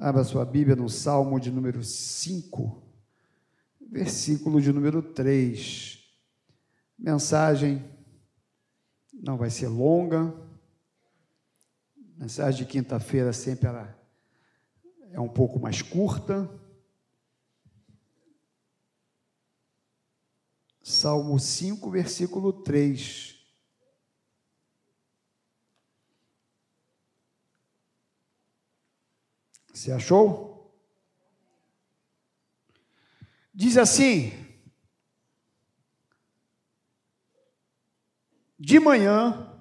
Abra sua Bíblia no Salmo de número 5, versículo de número 3. Mensagem não vai ser longa. Mensagem de quinta-feira sempre ela é um pouco mais curta. Salmo 5, versículo 3. Você achou? Diz assim: De manhã,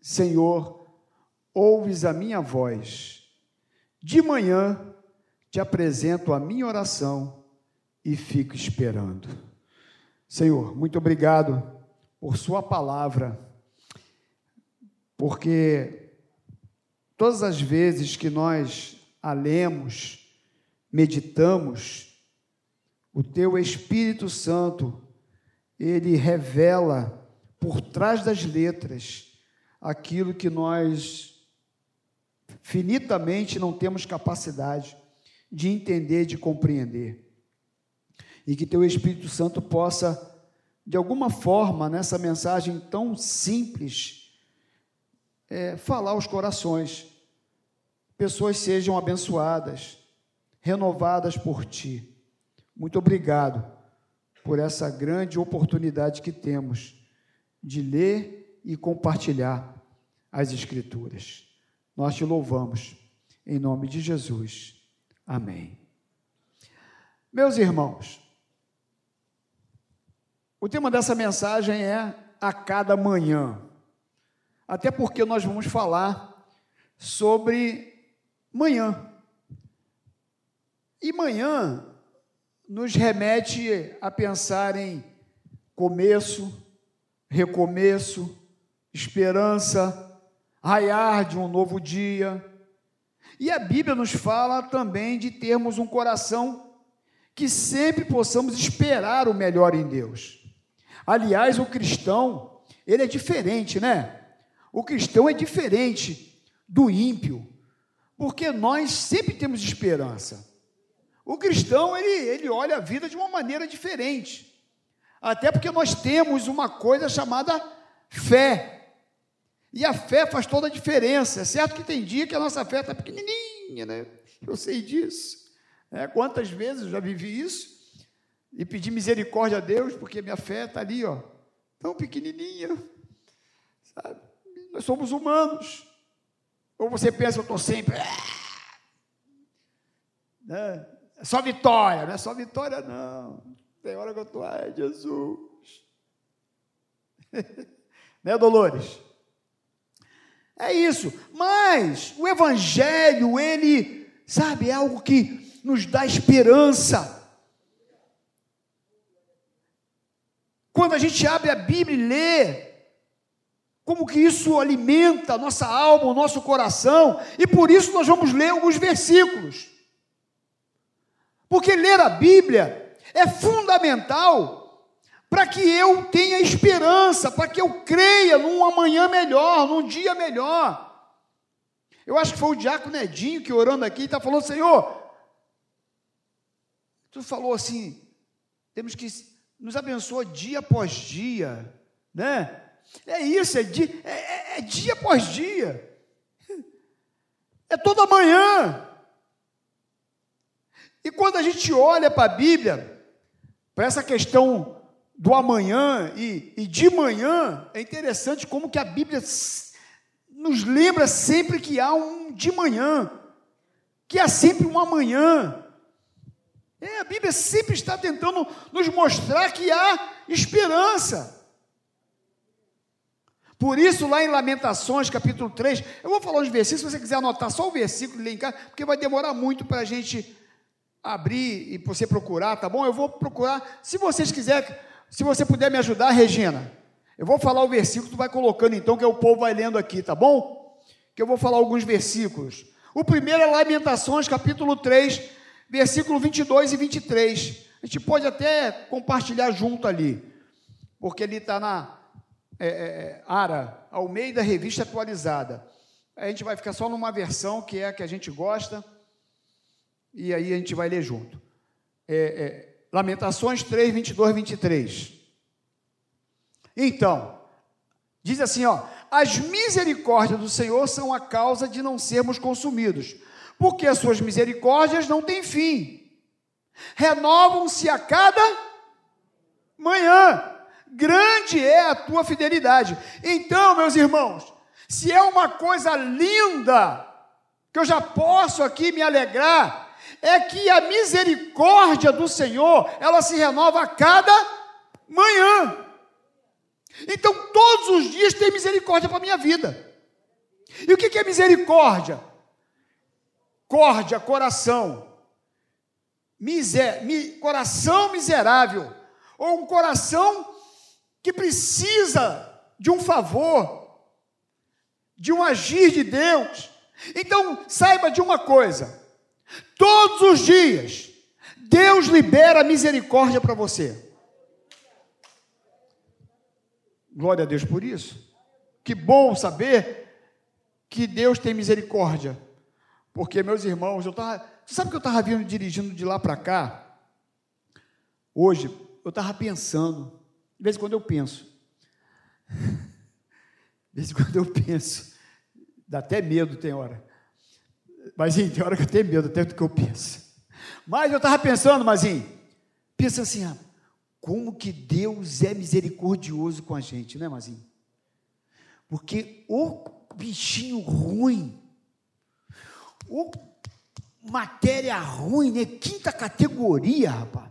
Senhor, ouves a minha voz. De manhã te apresento a minha oração e fico esperando. Senhor, muito obrigado por Sua palavra, porque todas as vezes que nós a lemos, meditamos, o teu Espírito Santo, ele revela por trás das letras aquilo que nós finitamente não temos capacidade de entender, de compreender. E que teu Espírito Santo possa, de alguma forma, nessa mensagem tão simples, é, falar aos corações pessoas sejam abençoadas, renovadas por Ti. Muito obrigado por essa grande oportunidade que temos de ler e compartilhar as Escrituras. Nós te louvamos, em nome de Jesus. Amém. Meus irmãos, o tema dessa mensagem é a cada manhã, até porque nós vamos falar sobre manhã. E manhã nos remete a pensar em começo, recomeço, esperança, raiar de um novo dia. E a Bíblia nos fala também de termos um coração que sempre possamos esperar o melhor em Deus. Aliás, o cristão, ele é diferente, né? O cristão é diferente do ímpio, porque nós sempre temos esperança. O cristão, ele, ele olha a vida de uma maneira diferente, até porque nós temos uma coisa chamada fé, e a fé faz toda a diferença. É certo que tem dia que a nossa fé está pequenininha, né? Eu sei disso. É, quantas vezes eu já vivi isso e pedi misericórdia a Deus, porque minha fé está ali, ó, tão pequenininha, sabe? Nós somos humanos. Ou você pensa, eu estou sempre. Ah! Né? É só vitória, não é só vitória, não. Tem hora que eu estou, ai, Jesus. né, Dolores? É isso. Mas o Evangelho, ele, sabe, é algo que nos dá esperança. Quando a gente abre a Bíblia e lê, como que isso alimenta a nossa alma, o nosso coração, e por isso nós vamos ler alguns versículos. Porque ler a Bíblia é fundamental para que eu tenha esperança, para que eu creia num amanhã melhor, num dia melhor. Eu acho que foi o diácono Edinho que orando aqui está falando, Senhor, tu falou assim, temos que nos abençoa dia após dia, né? É isso, é dia, é, é, é dia após dia. É toda manhã. E quando a gente olha para a Bíblia, para essa questão do amanhã e, e, de manhã, é interessante como que a Bíblia nos lembra sempre que há um de manhã, que há sempre um amanhã. É, a Bíblia sempre está tentando nos mostrar que há esperança. Por isso, lá em Lamentações, capítulo 3, eu vou falar uns versículos, se você quiser anotar só o versículo e ler em casa, porque vai demorar muito para a gente abrir e você procurar, tá bom? Eu vou procurar. Se vocês quiserem, se você puder me ajudar, Regina, eu vou falar o versículo, tu vai colocando então, que o povo vai lendo aqui, tá bom? Que eu vou falar alguns versículos. O primeiro é Lamentações, capítulo 3, versículo 22 e 23. A gente pode até compartilhar junto ali, porque ele está na é, é, é, ARA, Almeida Revista Atualizada. A gente vai ficar só numa versão que é a que a gente gosta. e aí a gente vai ler junto. É, é, Lamentações 3, 22, 23. Então, diz assim: ó, as misericórdias do Senhor são a causa de não sermos consumidos, porque as suas misericórdias não têm fim, renovam-se a cada manhã, grande é a tua fidelidade. Então, meus irmãos, se é uma coisa linda, que eu já posso aqui me alegrar, é que a misericórdia do Senhor, ela se renova a cada manhã. Então, todos os dias tem misericórdia para a minha vida. E o que é misericórdia? Córdia, coração. Miser, mi, coração miserável. Ou um coração que precisa de um favor, de um agir de Deus. Então, saiba de uma coisa: Todos os dias, Deus libera misericórdia para você. Glória a Deus por isso. Que bom saber que Deus tem misericórdia. Porque, meus irmãos, eu estava. Sabe que eu estava vindo dirigindo de lá para cá? Hoje, eu estava pensando. De vez em quando eu penso. De vez em quando eu penso. Dá até medo, tem hora. Mas tem hora que eu tenho medo até do que eu penso. Mas eu estava pensando, Mazinho, pensa assim, ah, como que Deus é misericordioso com a gente, né, Mazinho? Porque o bichinho ruim, o matéria ruim, né? Quinta categoria, rapaz.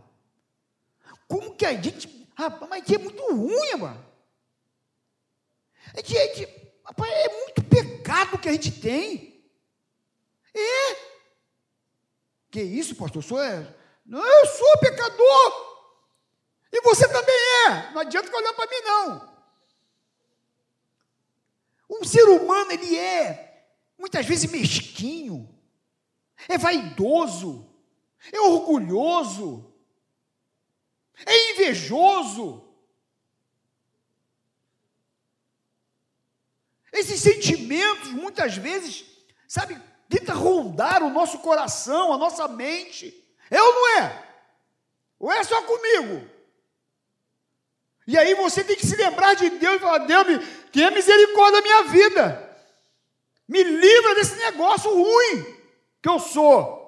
Como que a gente. Rapaz, mas é muito ruim. É, é, que, rapaz, é muito pecado que a gente tem. É. Que isso, pastor? Eu sou, é... não, eu sou pecador. E você também é. Não adianta olhar para mim, não. Um ser humano, ele é, muitas vezes, mesquinho, é vaidoso, é orgulhoso, é invejoso. Esses sentimentos, muitas vezes, sabe, tenta rondar o nosso coração, a nossa mente. É ou não é? Ou é só comigo? E aí você tem que se lembrar de Deus e falar: Deus, tenha misericórdia da minha vida. Me livra desse negócio ruim que eu sou.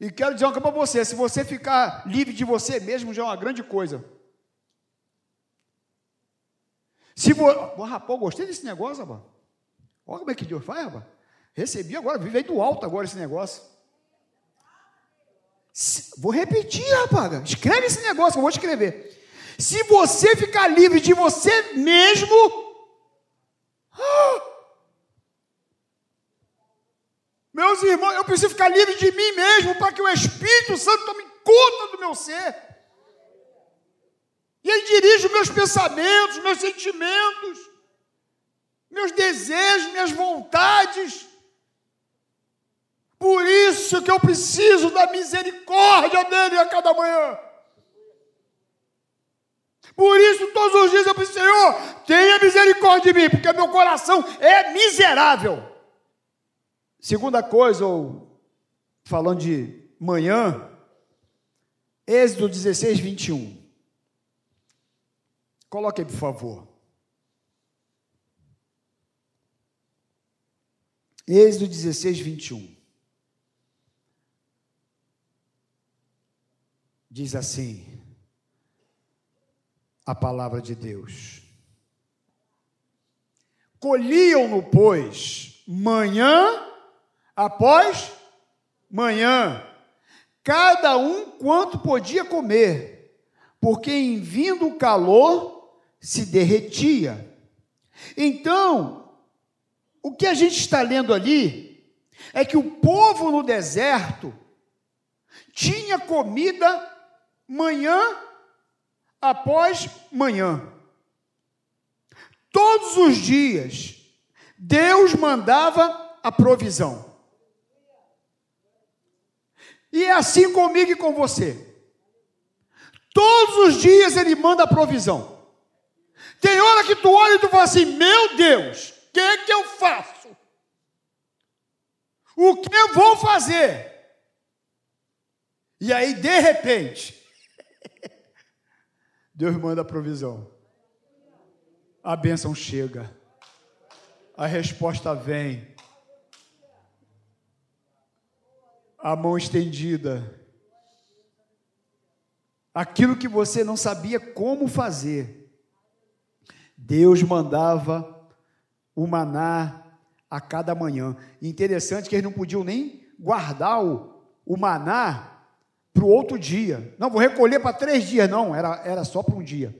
E quero dizer uma coisa para você: se você ficar livre de você mesmo, já é uma grande coisa. Se você. Rapaz, eu gostei desse negócio, rapaz. Olha como é que Deus faz, rapaz. Recebi agora, veio do alto agora esse negócio. Vou repetir, rapaz. Escreve esse negócio, eu vou escrever. Se você ficar livre de você mesmo. Ah, meus irmãos, eu preciso ficar livre de mim mesmo para que o Espírito Santo tome conta do meu ser. E ele dirige os meus pensamentos, meus sentimentos meus desejos, minhas vontades. Por isso que eu preciso da misericórdia dele a cada manhã. Por isso, todos os dias eu preciso, Senhor, tenha misericórdia de mim, porque meu coração é miserável. Segunda coisa, ou falando de manhã, Êxodo 16, 21. Coloque aí, por favor. Êxodo 16, 21. Diz assim a palavra de Deus. Colhiam-no, pois, manhã após manhã, cada um quanto podia comer, porque em vindo o calor se derretia. Então o que a gente está lendo ali é que o povo no deserto tinha comida manhã após manhã. Todos os dias, Deus mandava a provisão. E é assim comigo e com você. Todos os dias Ele manda provisão. Tem hora que tu olha e tu fala assim: Meu Deus, que é que eu faço? O que vou fazer? E aí, de repente, Deus manda a provisão. A bênção chega. A resposta vem. A mão estendida. Aquilo que você não sabia como fazer. Deus mandava o maná a cada manhã. interessante que eles não podiam nem guardar o, o maná para o outro dia. Não, vou recolher para três dias. Não, era, era só para um dia.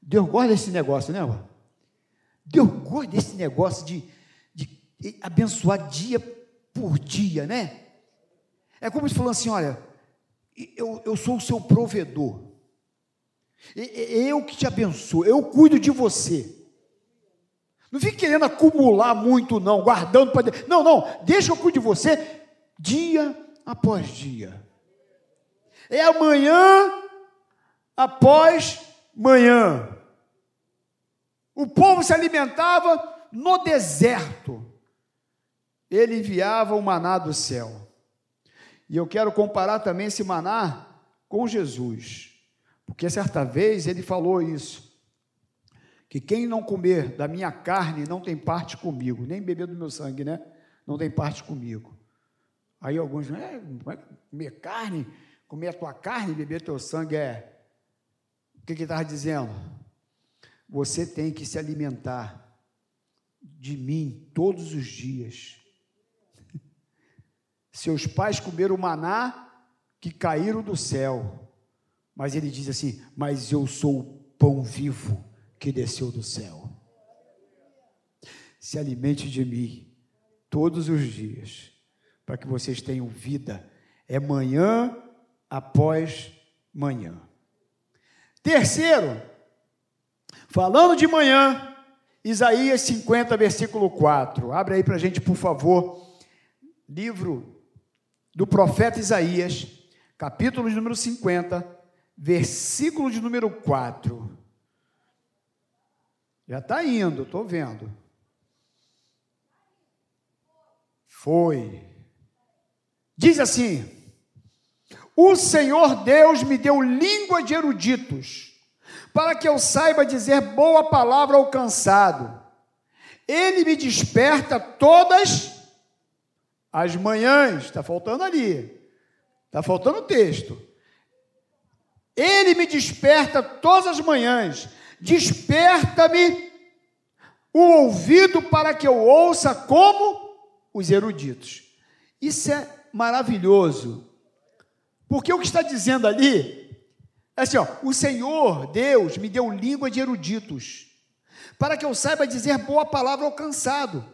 Deus gosta desse negócio, né, irmão? Deus gosta desse negócio de, de abençoar dia por dia, né? É como se falando assim: olha, eu, eu sou o seu provedor. Eu que te abençoo, eu cuido de você. Não fique querendo acumular muito, não, guardando para. Não, não, deixa eu cuidar de você dia após dia. É amanhã após manhã. O povo se alimentava no deserto. Ele enviava o maná do céu. E eu quero comparar também esse maná com Jesus. Porque certa vez ele falou isso que quem não comer da minha carne não tem parte comigo, nem beber do meu sangue, né? Não tem parte comigo. Aí alguns, é, comer carne, comer a tua carne, beber teu sangue é. O que, que ele estava dizendo? Você tem que se alimentar de mim todos os dias. Seus pais comeram maná que caíram do céu. Mas ele diz assim: Mas eu sou o pão vivo que desceu do céu. Se alimente de mim todos os dias, para que vocês tenham vida. É manhã após manhã. Terceiro, falando de manhã, Isaías 50, versículo 4. Abre aí para a gente, por favor. Livro do profeta Isaías, capítulo de número 50, versículo de número 4. Já está indo, estou vendo. Foi. Diz assim: O Senhor Deus me deu língua de eruditos, para que eu saiba dizer boa palavra ao cansado. Ele me desperta todas as manhãs. Está faltando ali. Está faltando o texto. Ele me desperta todas as manhãs Desperta-me o ouvido para que eu ouça como os eruditos. Isso é maravilhoso. Porque o que está dizendo ali é assim, ó, o Senhor Deus me deu língua de eruditos, para que eu saiba dizer boa palavra ao cansado.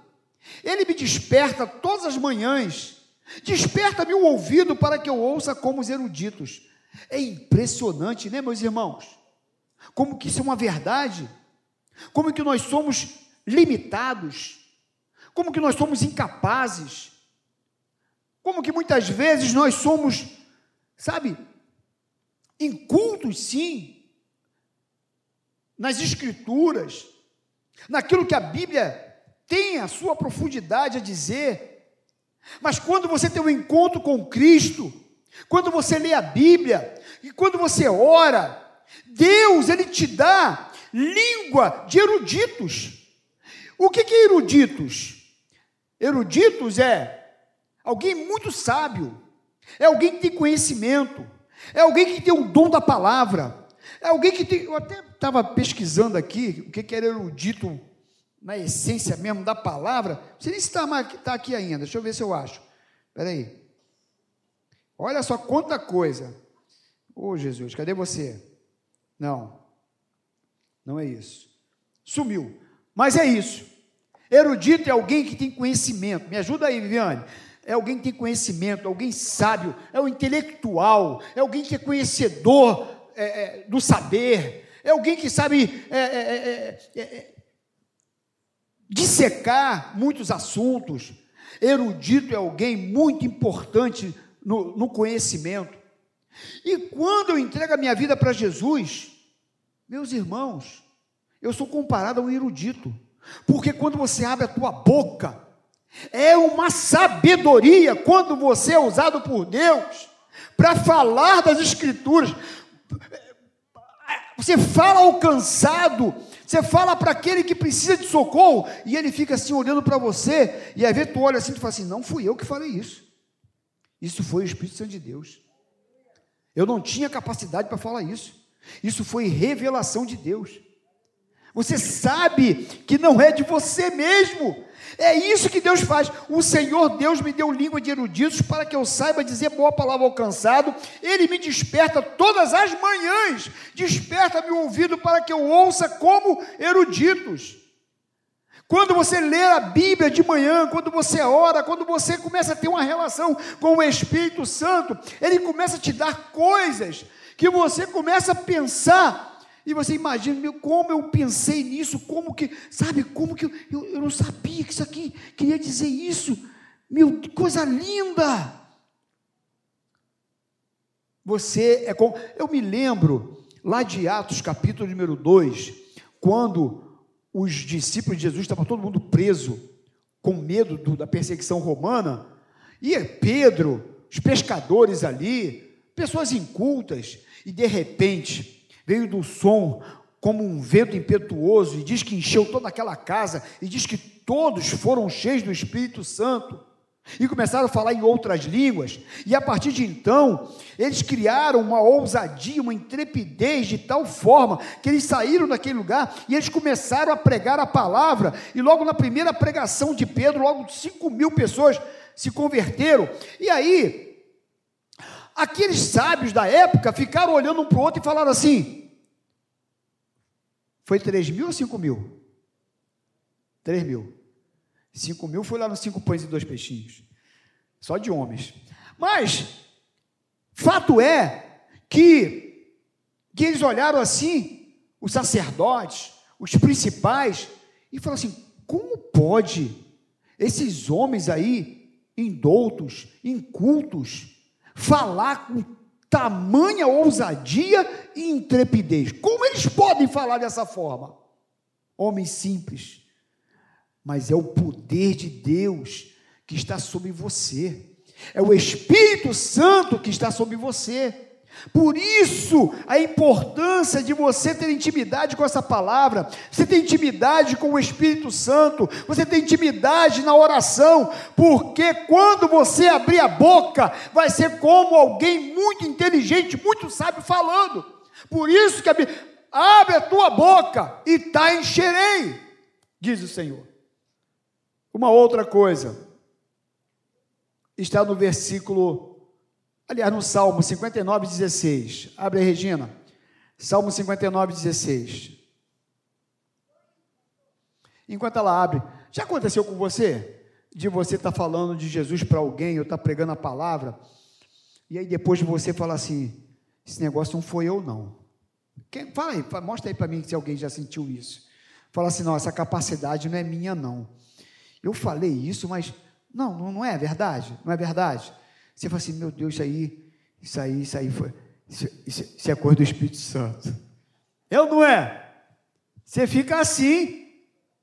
Ele me desperta todas as manhãs, desperta-me o ouvido para que eu ouça como os eruditos. É impressionante, né, meus irmãos? como que isso é uma verdade, como que nós somos limitados, como que nós somos incapazes, como que muitas vezes nós somos, sabe, incultos sim, nas escrituras, naquilo que a Bíblia tem a sua profundidade a dizer, mas quando você tem um encontro com Cristo, quando você lê a Bíblia, e quando você ora, Deus, ele te dá língua de eruditos. O que, é eruditos? Eruditos é alguém muito sábio, é alguém que tem conhecimento, é alguém que tem o dom da palavra, é alguém que tem. Eu até estava pesquisando aqui o que, que era erudito na essência mesmo da palavra. Sei nem está tá aqui ainda, deixa eu ver se eu acho. Espera aí. Olha só quanta coisa. Ô oh, Jesus, cadê você? Não, não é isso. Sumiu. Mas é isso. Erudito é alguém que tem conhecimento. Me ajuda aí, Viviane. É alguém que tem conhecimento, alguém sábio, é um intelectual, é alguém que é conhecedor é, é, do saber, é alguém que sabe é, é, é, é dissecar muitos assuntos. Erudito é alguém muito importante no, no conhecimento. E quando eu entrego a minha vida para Jesus, meus irmãos, eu sou comparado a um erudito, porque quando você abre a tua boca, É uma sabedoria quando você é usado por Deus para falar das Escrituras. Você fala ao cansado, você fala para aquele que precisa de socorro, e ele fica assim olhando para você, e às vezes tu olha assim e fala assim: não fui eu que falei isso. Isso foi o Espírito Santo de Deus. Eu não tinha capacidade para falar isso. Isso foi revelação de Deus. Você sabe que não é de você mesmo. É isso que Deus faz. O Senhor Deus me deu língua de eruditos para que eu saiba dizer boa palavra ao cansado. Ele me desperta todas as manhãs. Desperta meu ouvido para que eu ouça como eruditos. Quando você lê a Bíblia de manhã, quando você ora, quando você começa a ter uma relação com o Espírito Santo, ele começa a te dar coisas que você começa a pensar e você imagina, como eu pensei nisso, como que, sabe, como que eu, eu, eu não sabia que isso aqui queria dizer isso. Meu, que coisa linda! Você é como. Eu me lembro lá de Atos, capítulo número 2, quando os discípulos de Jesus estavam todo mundo preso, com medo do, da perseguição romana, e Pedro, os pescadores ali, pessoas incultas, e de repente veio do som como um vento impetuoso, e diz que encheu toda aquela casa, e diz que todos foram cheios do Espírito Santo, e começaram a falar em outras línguas, e a partir de então, eles criaram uma ousadia, uma intrepidez de tal forma, que eles saíram daquele lugar, e eles começaram a pregar a palavra, e logo na primeira pregação de Pedro, logo 5 mil pessoas se converteram, e aí, Aqueles sábios da época ficaram olhando um para o outro e falaram assim: foi 3 mil ou 5 mil? 3 mil. 5 mil foi lá nos cinco pães e dois peixinhos. Só de homens. Mas, fato é que, que eles olharam assim, os sacerdotes, os principais, e falaram assim: como pode esses homens aí, indoutos, incultos, falar com tamanha ousadia e intrepidez. Como eles podem falar dessa forma? Homens simples. Mas é o poder de Deus que está sobre você. É o Espírito Santo que está sobre você. Por isso, a importância de você ter intimidade com essa palavra, você ter intimidade com o Espírito Santo, você ter intimidade na oração, porque quando você abrir a boca, vai ser como alguém muito inteligente, muito sábio falando. Por isso que a abre a tua boca e está encherei, diz o Senhor. Uma outra coisa, está no versículo Aliás, no Salmo 59, 16. Abre aí, Regina. Salmo 59, 16. Enquanto ela abre, já aconteceu com você? De você estar tá falando de Jesus para alguém, ou estar tá pregando a palavra, e aí depois você fala assim: esse negócio não foi eu, não. Quem, fala aí, mostra aí para mim se alguém já sentiu isso. Fala assim: não, essa capacidade não é minha, não. Eu falei isso, mas não, não é verdade, não é verdade. Você fala assim, meu Deus, isso aí, isso aí, isso aí foi. Isso, isso, isso é coisa do Espírito Santo. É ou não é? Você fica assim.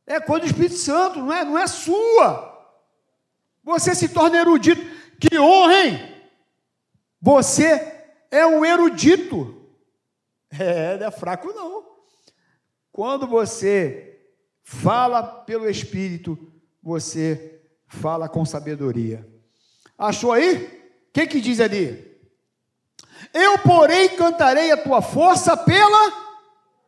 É coisa do Espírito Santo, não é, não é sua. Você se torna erudito. Que honra, hein? Você é um erudito. É, não é fraco, não. Quando você fala pelo Espírito, você fala com sabedoria. Achou aí? O que, que diz ali? Eu, porém, cantarei a tua força pela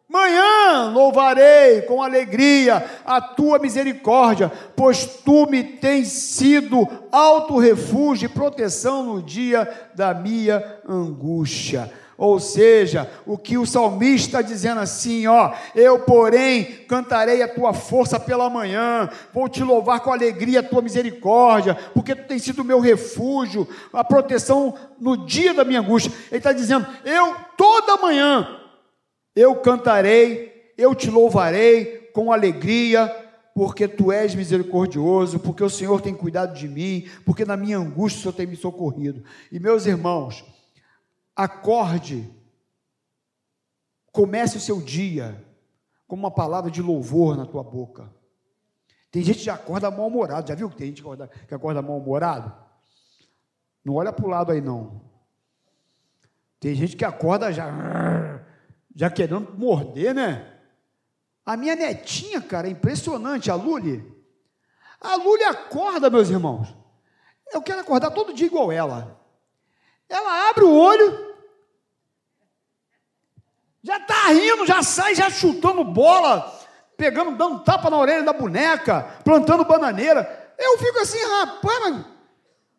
manhã, louvarei com alegria a tua misericórdia, pois tu me tens sido alto refúgio e proteção no dia da minha angústia. Ou seja, o que o salmista está dizendo assim, ó, eu, porém, cantarei a tua força pela manhã, vou te louvar com alegria a tua misericórdia, porque tu tens sido o meu refúgio, a proteção no dia da minha angústia. Ele está dizendo, eu toda manhã eu cantarei, eu te louvarei com alegria, porque tu és misericordioso, porque o Senhor tem cuidado de mim, porque na minha angústia o Senhor tem me socorrido. E meus irmãos, Acorde, comece o seu dia com uma palavra de louvor na tua boca. Tem gente que acorda mal-humorado. Já viu que tem gente que acorda, acorda mal-humorado? Não olha para o lado aí, não. Tem gente que acorda já, já querendo morder, né? A minha netinha, cara, é impressionante, a Luli. A Luli acorda, meus irmãos. Eu quero acordar todo dia igual ela. Ela abre o olho, já está rindo, já sai, já chutando bola, pegando, dando tapa na orelha da boneca, plantando bananeira. Eu fico assim, rapaz,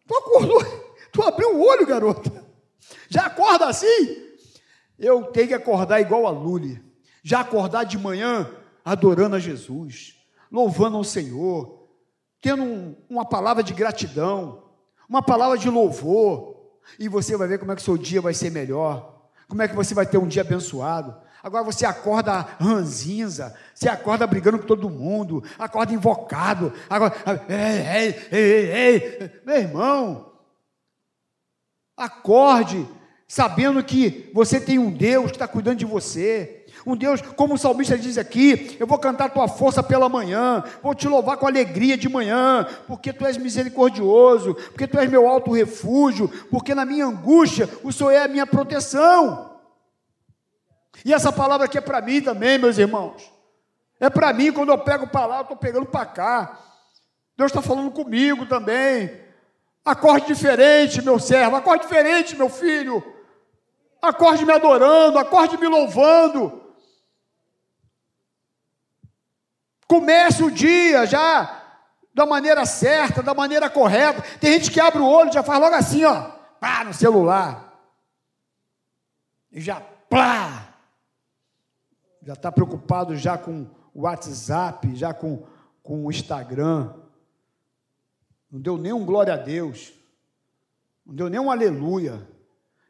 tu acordou, tu abriu o olho, garota. Já acorda assim? Eu tenho que acordar igual a Luli. Já acordar de manhã adorando a Jesus, louvando ao Senhor, tendo um, uma palavra de gratidão, uma palavra de louvor, e você vai ver como é que o seu dia vai ser melhor, como é que você vai ter um dia abençoado. Agora você acorda ranzinza, você acorda brigando com todo mundo, acorda invocado, agora, ei, ei, ei, ei, meu irmão, acorde sabendo que você tem um Deus que está cuidando de você. Um Deus, como o salmista diz aqui, eu vou cantar tua força pela manhã, vou te louvar com alegria de manhã, porque tu és misericordioso, porque tu és meu alto refúgio, porque na minha angústia o Senhor é a minha proteção. E essa palavra aqui é para mim também, meus irmãos. É para mim, quando eu pego para lá, eu estou pegando para cá. Deus está falando comigo também. Acorde diferente, meu servo, acorde diferente, meu filho. Acorde me adorando, acorde me louvando. Comece o dia já da maneira certa, da maneira correta. Tem gente que abre o olho e já faz logo assim, ó, pá, no celular. E já, plá. Já está preocupado já com o WhatsApp, já com, com o Instagram. Não deu nem um glória a Deus. Não deu nem um aleluia.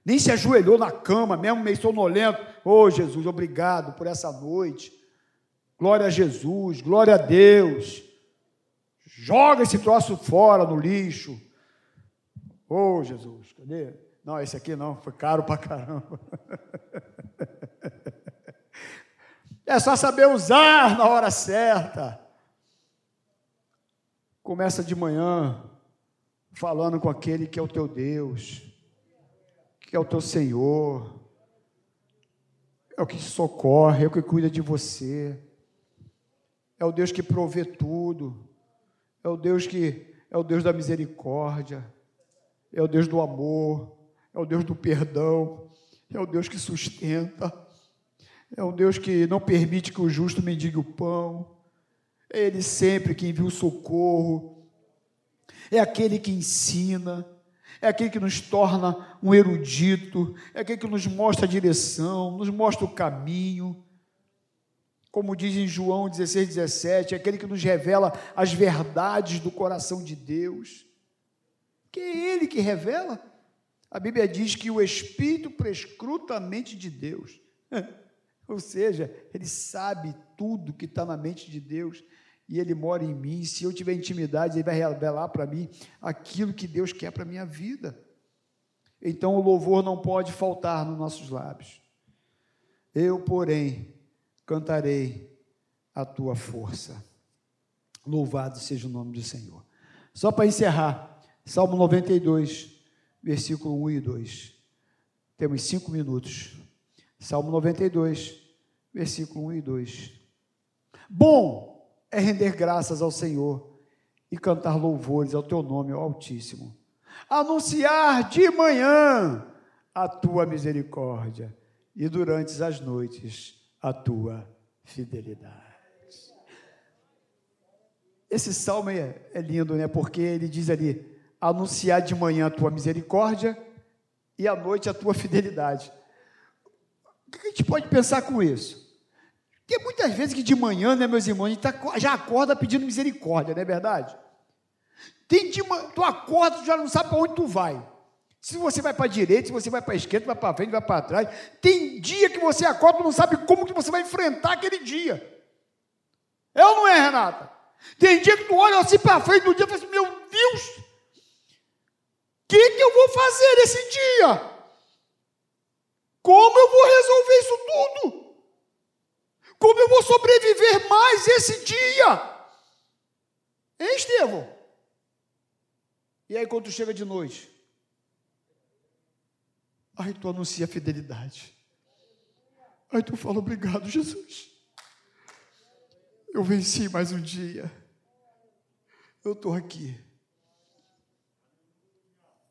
Nem se ajoelhou na cama, mesmo meio sonolento. Ô oh, Jesus, obrigado por essa noite. Glória a Jesus, glória a Deus. Joga esse troço fora no lixo. Ô oh, Jesus, cadê? Não, esse aqui não, foi caro pra caramba. É só saber usar na hora certa. Começa de manhã falando com aquele que é o teu Deus, que é o teu Senhor, é o que socorre, é o que cuida de você é o Deus que provê tudo, é o Deus que é o Deus da misericórdia, é o Deus do amor, é o Deus do perdão, é o Deus que sustenta, é o Deus que não permite que o justo mendigue o pão, é Ele sempre que envia o socorro, é aquele que ensina, é aquele que nos torna um erudito, é aquele que nos mostra a direção, nos mostra o caminho, como diz em João 16, 17, aquele que nos revela as verdades do coração de Deus, que é Ele que revela. A Bíblia diz que o Espírito prescruta a mente de Deus, ou seja, Ele sabe tudo que está na mente de Deus e Ele mora em mim. Se eu tiver intimidade, Ele vai revelar para mim aquilo que Deus quer para a minha vida. Então o louvor não pode faltar nos nossos lábios. Eu, porém, cantarei a tua força. Louvado seja o nome do Senhor. Só para encerrar, Salmo 92, versículo 1 e 2. Temos cinco minutos. Salmo 92, versículo 1 e 2. Bom é render graças ao Senhor e cantar louvores ao teu nome, ó Altíssimo. Anunciar de manhã a tua misericórdia e durante as noites a tua fidelidade. Esse salmo é, é lindo, né? Porque ele diz ali: anunciar de manhã a tua misericórdia e à noite a tua fidelidade. O que a gente pode pensar com isso? Tem muitas vezes que de manhã, né, meus irmãos, a gente tá, já acorda pedindo misericórdia, não é verdade? Tem de, tu acorda, tu já não sabe para onde tu vai. Se você vai para a direita, se você vai para a esquerda, vai para frente, vai para trás. Tem dia que você acorda e não sabe como que você vai enfrentar aquele dia. É ou não é, Renata? Tem dia que tu olha assim para frente do dia e fala assim, meu Deus, o que, que eu vou fazer nesse dia? Como eu vou resolver isso tudo? Como eu vou sobreviver mais esse dia? Hein, Estevão? E aí, quando tu chega de noite? Aí tu anuncia a fidelidade. Aí tu fala, obrigado, Jesus. Eu venci mais um dia. Eu estou aqui.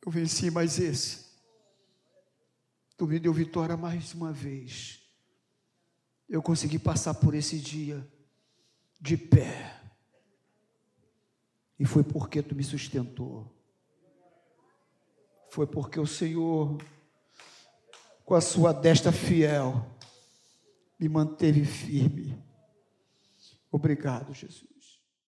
Eu venci mais esse. Tu me deu vitória mais uma vez. Eu consegui passar por esse dia de pé. E foi porque tu me sustentou. Foi porque o Senhor, com a sua destra fiel, me manteve firme. Obrigado, Jesus.